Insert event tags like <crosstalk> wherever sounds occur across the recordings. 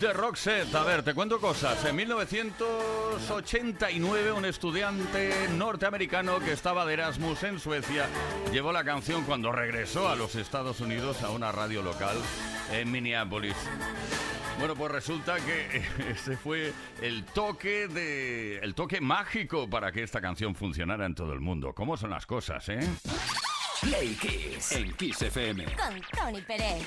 De Roxette. A ver, te cuento cosas. En 1989, un estudiante norteamericano que estaba de Erasmus en Suecia llevó la canción cuando regresó a los Estados Unidos a una radio local en Minneapolis. Bueno, pues resulta que <laughs> ese fue el toque de el toque mágico para que esta canción funcionara en todo el mundo. ¿Cómo son las cosas, eh? Play Kiss en Kiss FM con Tony Pérez.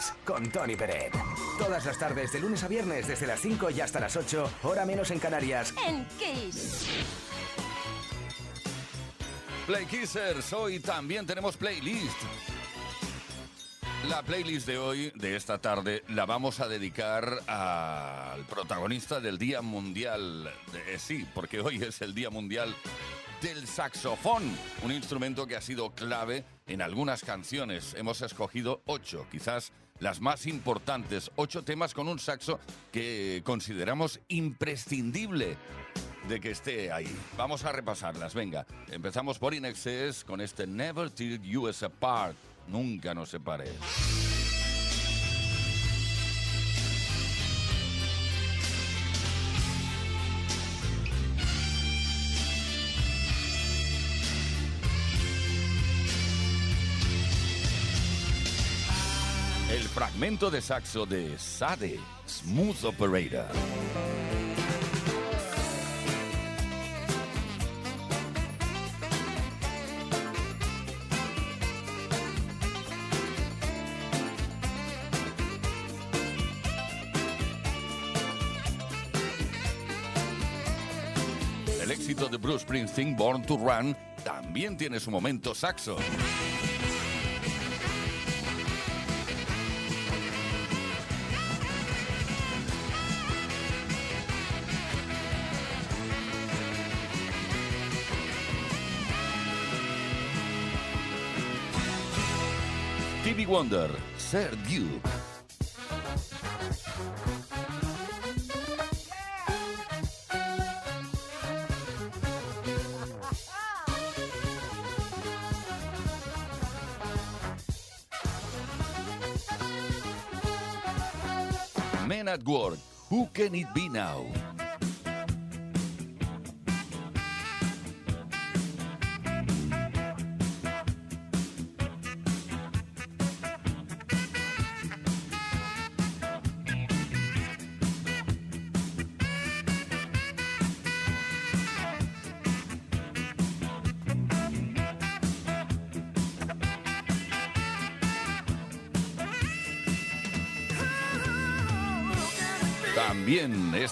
Kiss con Tony Peret. Todas las tardes, de lunes a viernes, desde las 5 y hasta las 8, hora menos en Canarias. En Kiss. Play Kissers, hoy también tenemos playlist. La playlist de hoy, de esta tarde, la vamos a dedicar al protagonista del Día Mundial. de- eh, sí, porque hoy es el Día Mundial del saxofón, un instrumento que ha sido clave en algunas canciones. Hemos escogido ocho, quizás las más importantes, ocho temas con un saxo que consideramos imprescindible de que esté ahí. Vamos a repasarlas, venga. Empezamos por In Excess con este Never Till You Us Apart. Nunca nos separes. El fragmento de saxo de Sade, Smooth Operator. El éxito de Bruce Springsteen, Born to Run, también tiene su momento saxo. Wonder, Sir Duke. Men at Work, Who Can It Be Now?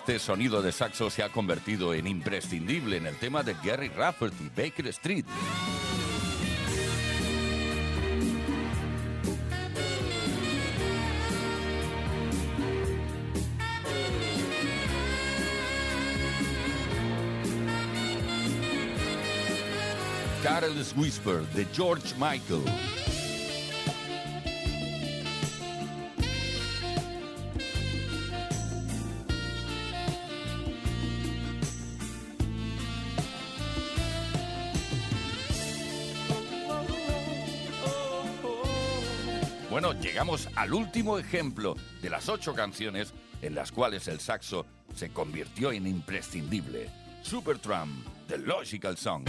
Este sonido de saxo se ha convertido en imprescindible en el tema de Gary Rafferty, Baker Street. Carol's Whisper de George Michael. Llegamos al último ejemplo de las ocho canciones en las cuales el saxo se convirtió en imprescindible. Supertramp, The Logical Song.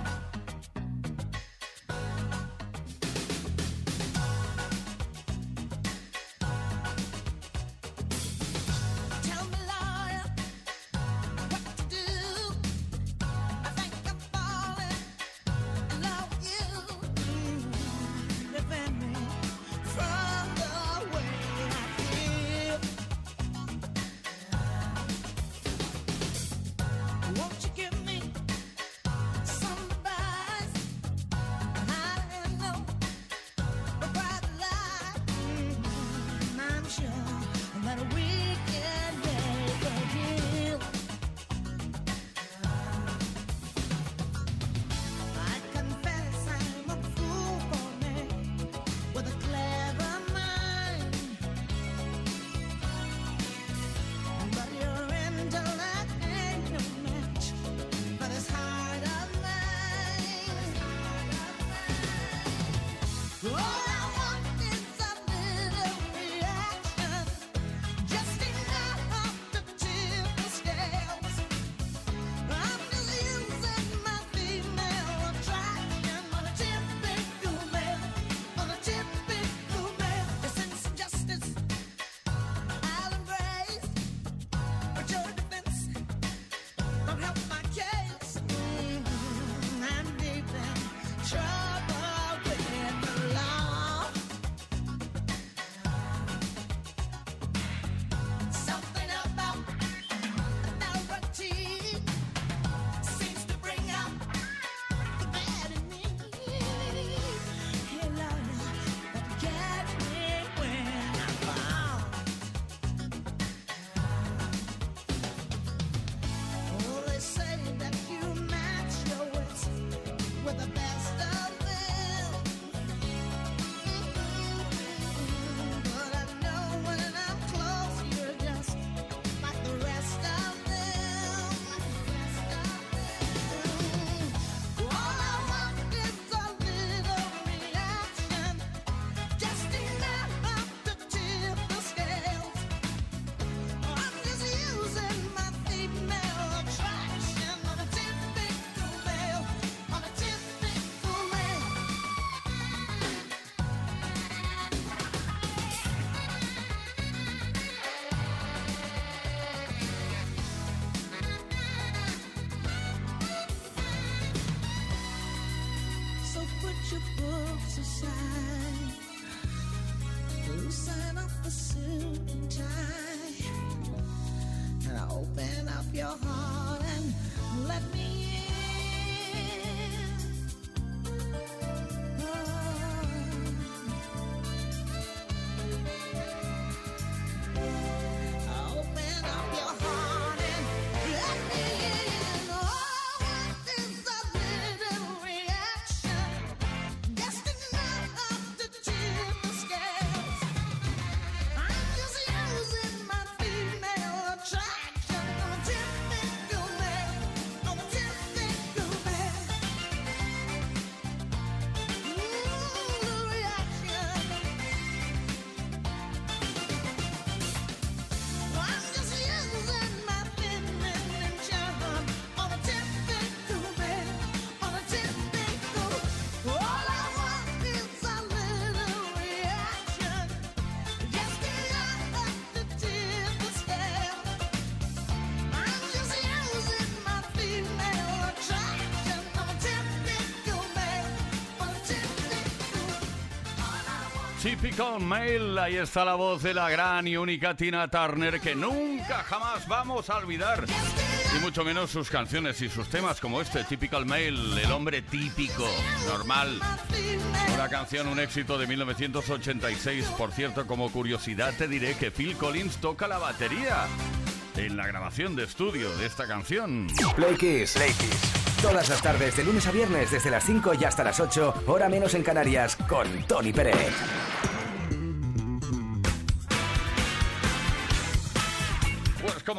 your heart. Typical Mail, ahí está la voz de la gran y única Tina Turner que nunca jamás vamos a olvidar. Y mucho menos sus canciones y sus temas como este, Typical Mail, el hombre típico, normal. Una canción, un éxito de 1986. Por cierto, como curiosidad te diré que Phil Collins toca la batería en la grabación de estudio de esta canción. Play Kiss. Todas las tardes, de lunes a viernes, desde las 5 y hasta las 8, hora menos en Canarias, con Tony Pérez.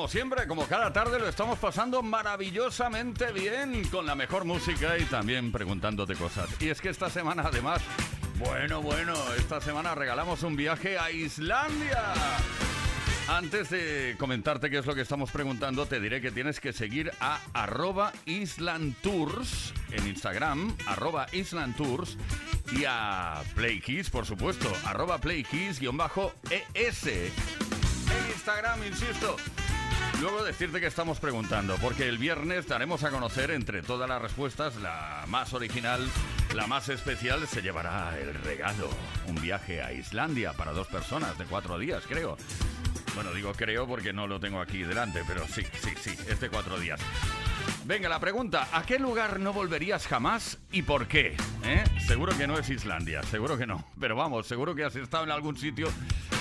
como siempre, como cada tarde, lo estamos pasando maravillosamente bien con la mejor música y también preguntándote cosas. Y es que esta semana, además, bueno, bueno, esta semana regalamos un viaje a Islandia. Antes de comentarte qué es lo que estamos preguntando, te diré que tienes que seguir a arroba islandtours en Instagram, arroba islandtours y a PlayKiss, por supuesto, arroba PlayKiss-ES. En Instagram, insisto, Luego decirte que estamos preguntando, porque el viernes daremos a conocer entre todas las respuestas la más original, la más especial, se llevará el regalo. Un viaje a Islandia para dos personas de cuatro días, creo. Bueno, digo creo porque no lo tengo aquí delante, pero sí, sí, sí, es de cuatro días. Venga, la pregunta, ¿a qué lugar no volverías jamás y por qué? ¿Eh? Seguro que no es Islandia, seguro que no. Pero vamos, seguro que has estado en algún sitio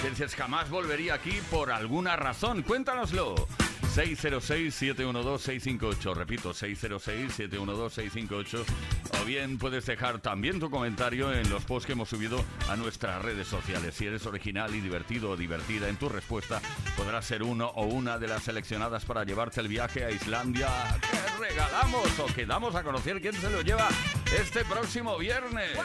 que dices jamás volvería aquí por alguna razón. Cuéntanoslo. 606-712-658. Repito, 606-712-658. O bien puedes dejar también tu comentario en los posts que hemos subido a nuestras redes sociales. Si eres original y divertido o divertida en tu respuesta, podrás ser uno o una de las seleccionadas para llevarte el viaje a Islandia. ¿Qué regalamos o que damos a conocer quién se lo lleva este próximo viernes?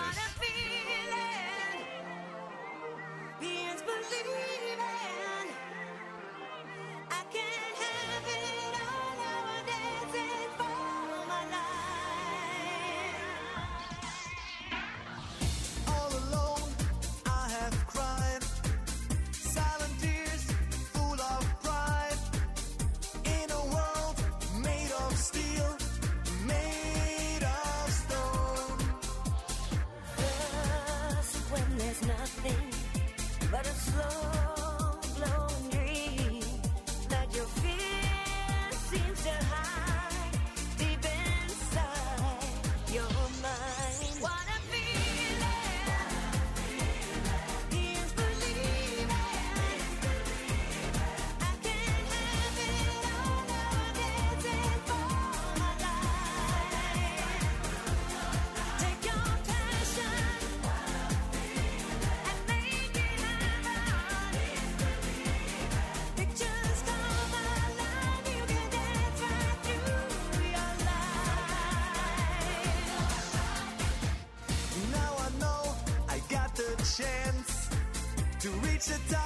To reach the top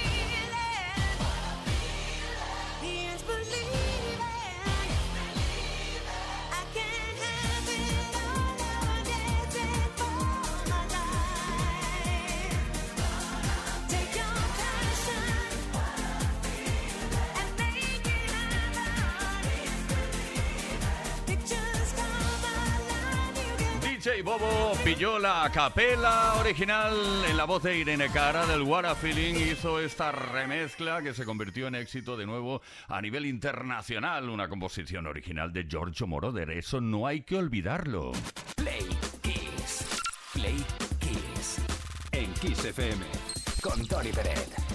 Pilló la capela original en la voz de Irene Cara del What a Feeling. Hizo esta remezcla que se convirtió en éxito de nuevo a nivel internacional. Una composición original de Giorgio Moroder. Eso no hay que olvidarlo. Play Kiss. Play Kiss. En Kiss FM. Con Tony Peret.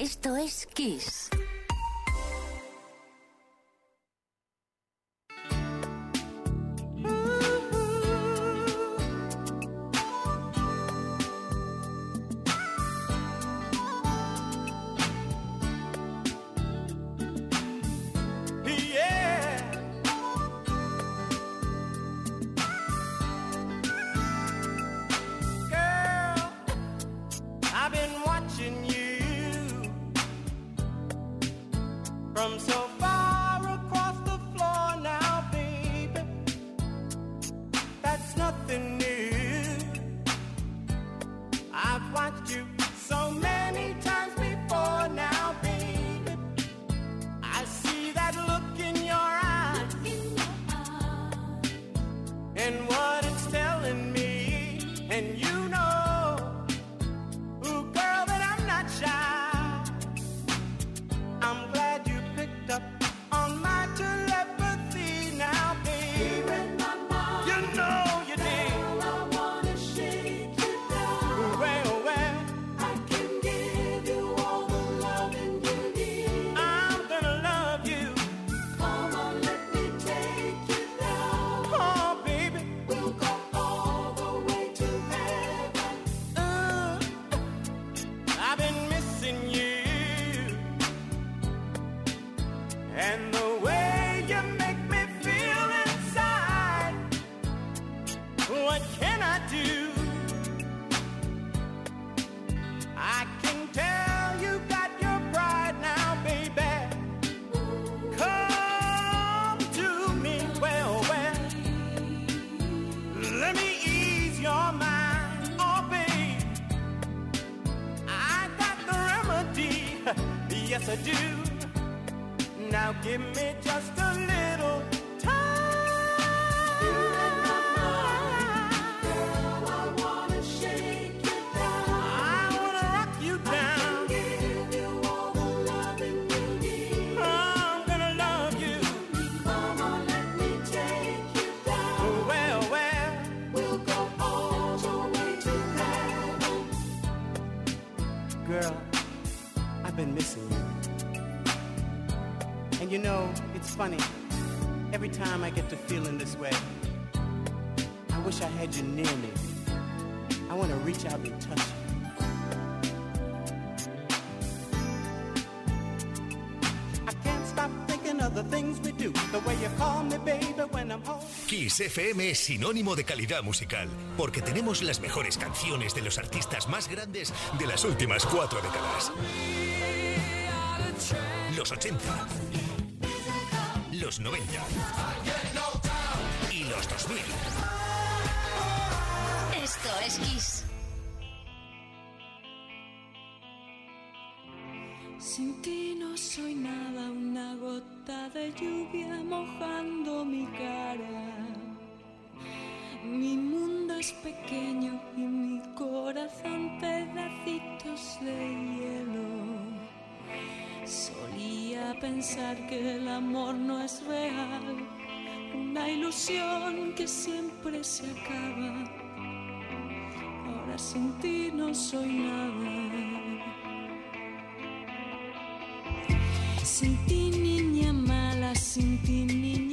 Esto es Kiss. Yes I do. Now give me just a little And you know, it's funny. Every time I get to feeling this way, I wish I had you near me. I want to reach out and touch you. Kiss FM es sinónimo de calidad musical, porque tenemos las mejores canciones de los artistas más grandes de las últimas cuatro décadas. Los 80, los 90 y los 2000. Esto es Kiss. Sin ti no soy nada, una gota de lluvia mojando mi cara. Mi mundo es pequeño y mi corazón pedacitos de hielo. Solía pensar que el amor no es real, una ilusión que siempre se acaba. Ahora sin ti no soy nada. Sin ti niña mala, sin ti niña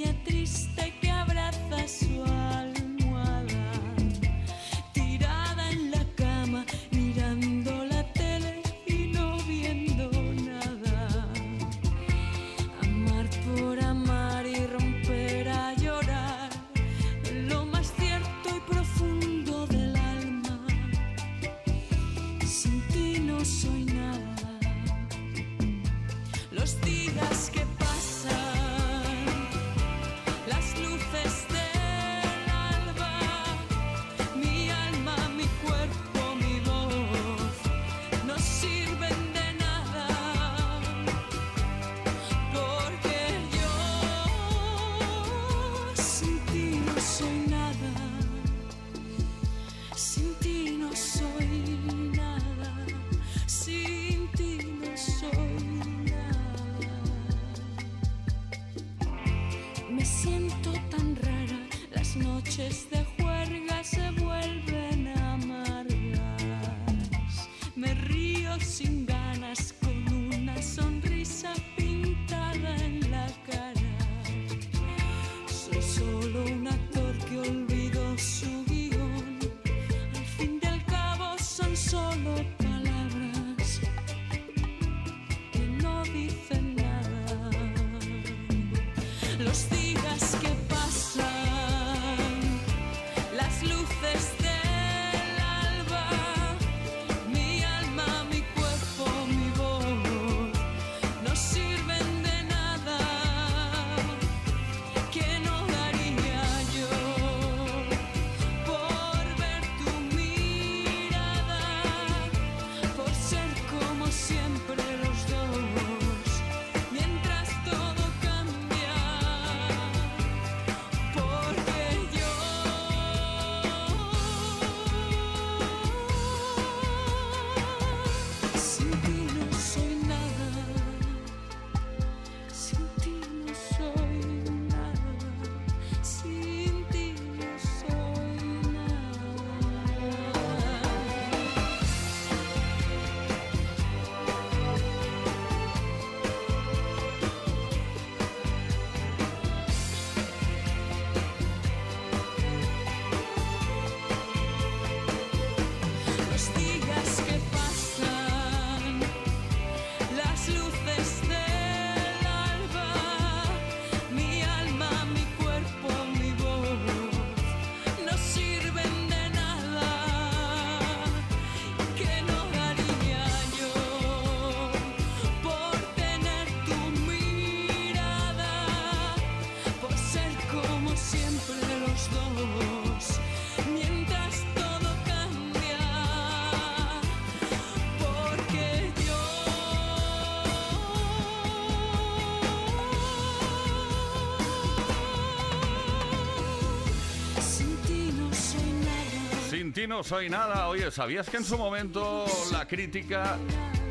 No Soy Nada. Oye, ¿sabías que en su momento la crítica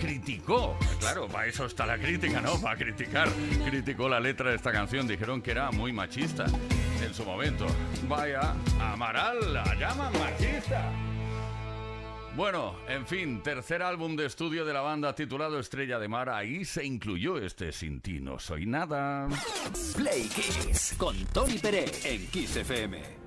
criticó? Claro, para eso está la crítica, ¿no? Para criticar. Criticó la letra de esta canción. Dijeron que era muy machista en su momento. Vaya, Amaral la llaman machista. Bueno, en fin, tercer álbum de estudio de la banda titulado Estrella de Mar, ahí se incluyó este Sin ti no soy nada. Play Kiss con Tony Pérez en Kiss FM.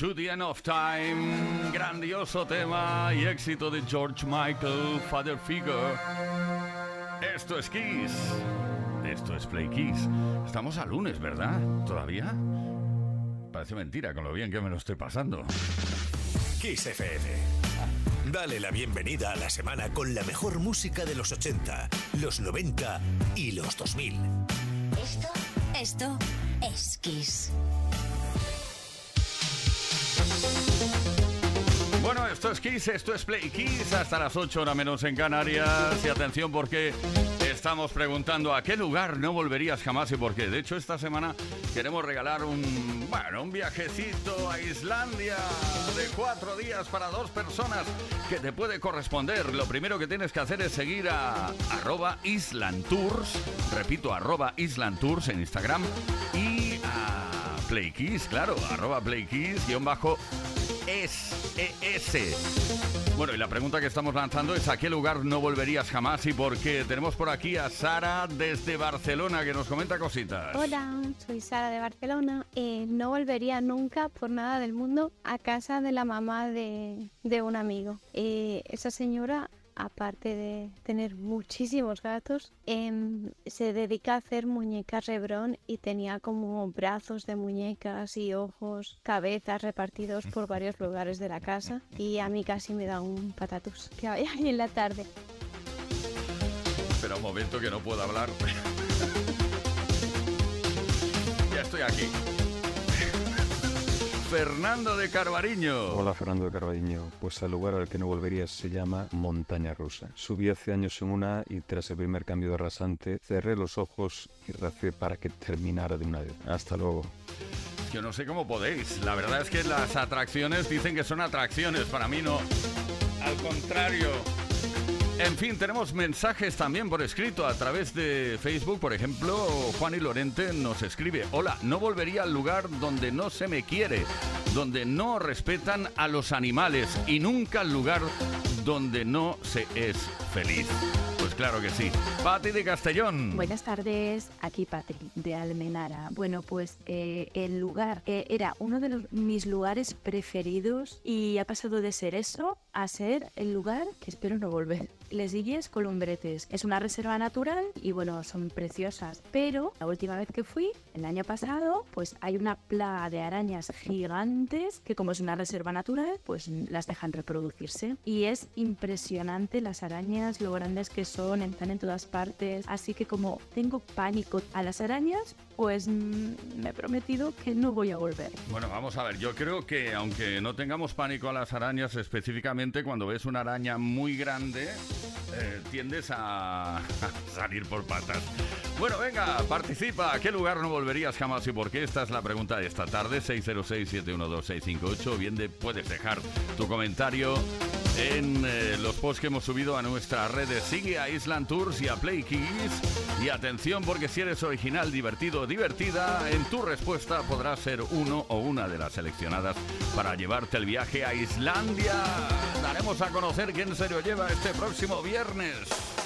To the End of Time, grandioso tema y éxito de George Michael, Father Figure. Esto es Kiss, esto es Play Kiss. Estamos a lunes, ¿verdad? ¿Todavía? Parece mentira con lo bien que me lo estoy pasando. Kiss FM. Dale la bienvenida a la semana con la mejor música de los 80, los 90 y los 2000. Esto, esto es Kiss. Esto es Play Kiss, hasta las 8 horas menos en Canarias. Y atención porque estamos preguntando a qué lugar no volverías jamás y por qué. De hecho, esta semana queremos regalar un, bueno, un viajecito a Islandia de cuatro días para dos personas que te puede corresponder. Lo primero que tienes que hacer es seguir a arroba Island Tours, repito, arroba Island Tours en Instagram y a Play Kiss, claro, arroba Play Kiss, guion bajo es ES. Bueno, y la pregunta que estamos lanzando es ¿a qué lugar no volverías jamás y por qué? Tenemos por aquí a Sara desde Barcelona que nos comenta cositas. Hola, soy Sara de Barcelona. Eh, no volvería nunca por nada del mundo a casa de la mamá de, de un amigo. Eh, esa señora, aparte de tener muchísimos gatos, em, se dedica a hacer muñecas rebrón y tenía como brazos de muñecas y ojos, cabezas repartidos por <laughs> varios lugares de la casa y a mí casi me da un patatus. Que vaya bien la tarde. Espera un momento que no puedo hablar. <laughs> ya estoy aquí. Fernando de Carvariño. Hola Fernando de Carballiño, pues el lugar al que no volvería se llama Montaña Rusa. Subí hace años en una y tras el primer cambio de rasante cerré los ojos y recé para que terminara de una vez. Hasta luego. Yo no sé cómo podéis. La verdad es que las atracciones dicen que son atracciones. Para mí no. Al contrario. En fin, tenemos mensajes también por escrito a través de Facebook. Por ejemplo, Juan y Lorente nos escribe, hola, no volvería al lugar donde no se me quiere, donde no respetan a los animales y nunca al lugar donde no se es feliz. Pues claro que sí. Pati de Castellón. Buenas tardes, aquí Patri de Almenara. Bueno, pues eh, el lugar eh, era uno de mis lugares preferidos y ha pasado de ser eso a ser el lugar que espero no volver. Les Illes Columbretes. Es una reserva natural y bueno, son preciosas. Pero la última vez que fui, el año pasado, pues hay una plaga de arañas gigantes que como es una reserva natural, pues las dejan reproducirse. Y es impresionante las arañas, lo grandes que son, están en todas partes. Así que como tengo pánico a las arañas, pues me he prometido que no voy a volver. Bueno, vamos a ver, yo creo que aunque no tengamos pánico a las arañas específicamente, cuando ves una araña muy grande, eh, tiendes a, <laughs> a salir por patas. Bueno, venga, participa. ¿A qué lugar no volverías jamás y por qué? Esta es la pregunta de esta tarde, 606-712-658. Bien, de, puedes dejar tu comentario en eh, los posts que hemos subido a nuestras redes. Sigue a Island Tours y a Play Kiss. Y atención, porque si eres original, divertido divertida, en tu respuesta podrás ser uno o una de las seleccionadas para llevarte el viaje a Islandia. Daremos a conocer quién se lo lleva este próximo viernes.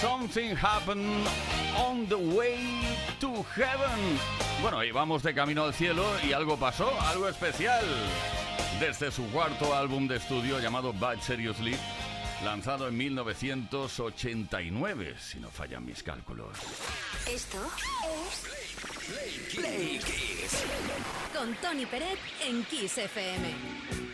Something Happened on the Way to Heaven. Bueno, íbamos de camino al cielo y algo pasó, algo especial. Desde su cuarto álbum de estudio llamado Bad Seriously, lanzado en 1989, si no fallan mis cálculos. Esto es Play, Con Tony Peret en Kiss FM.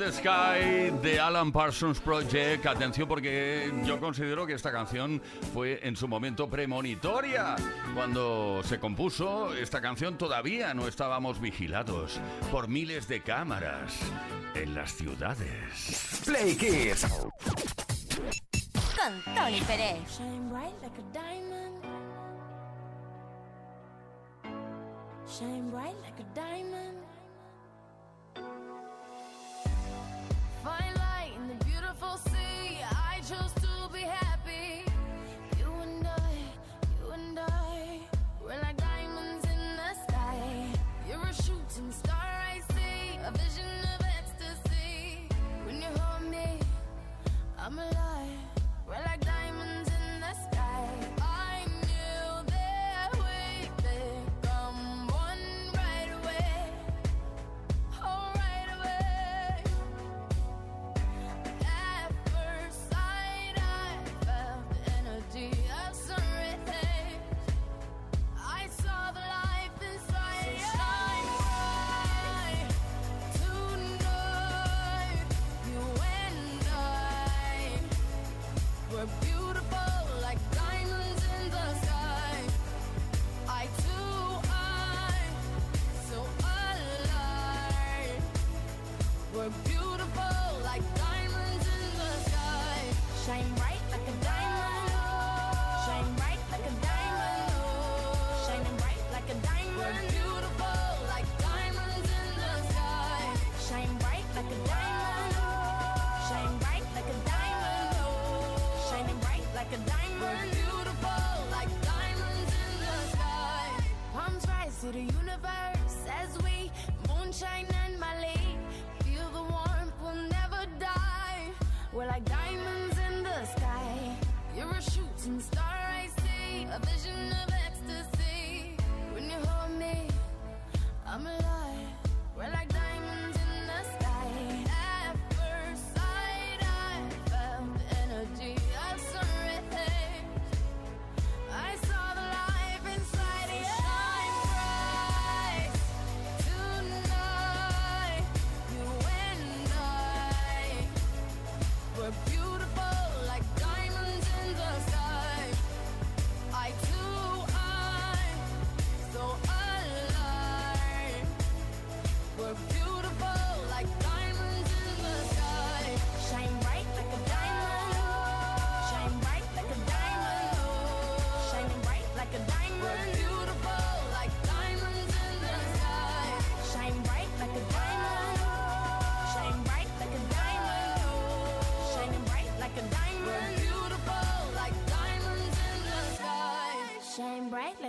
the Sky de Alan Parsons Project. Atención porque yo considero que esta canción fue en su momento premonitoria. Cuando se compuso esta canción todavía no estábamos vigilados por miles de cámaras en las ciudades. Play Kids con Tony Pérez.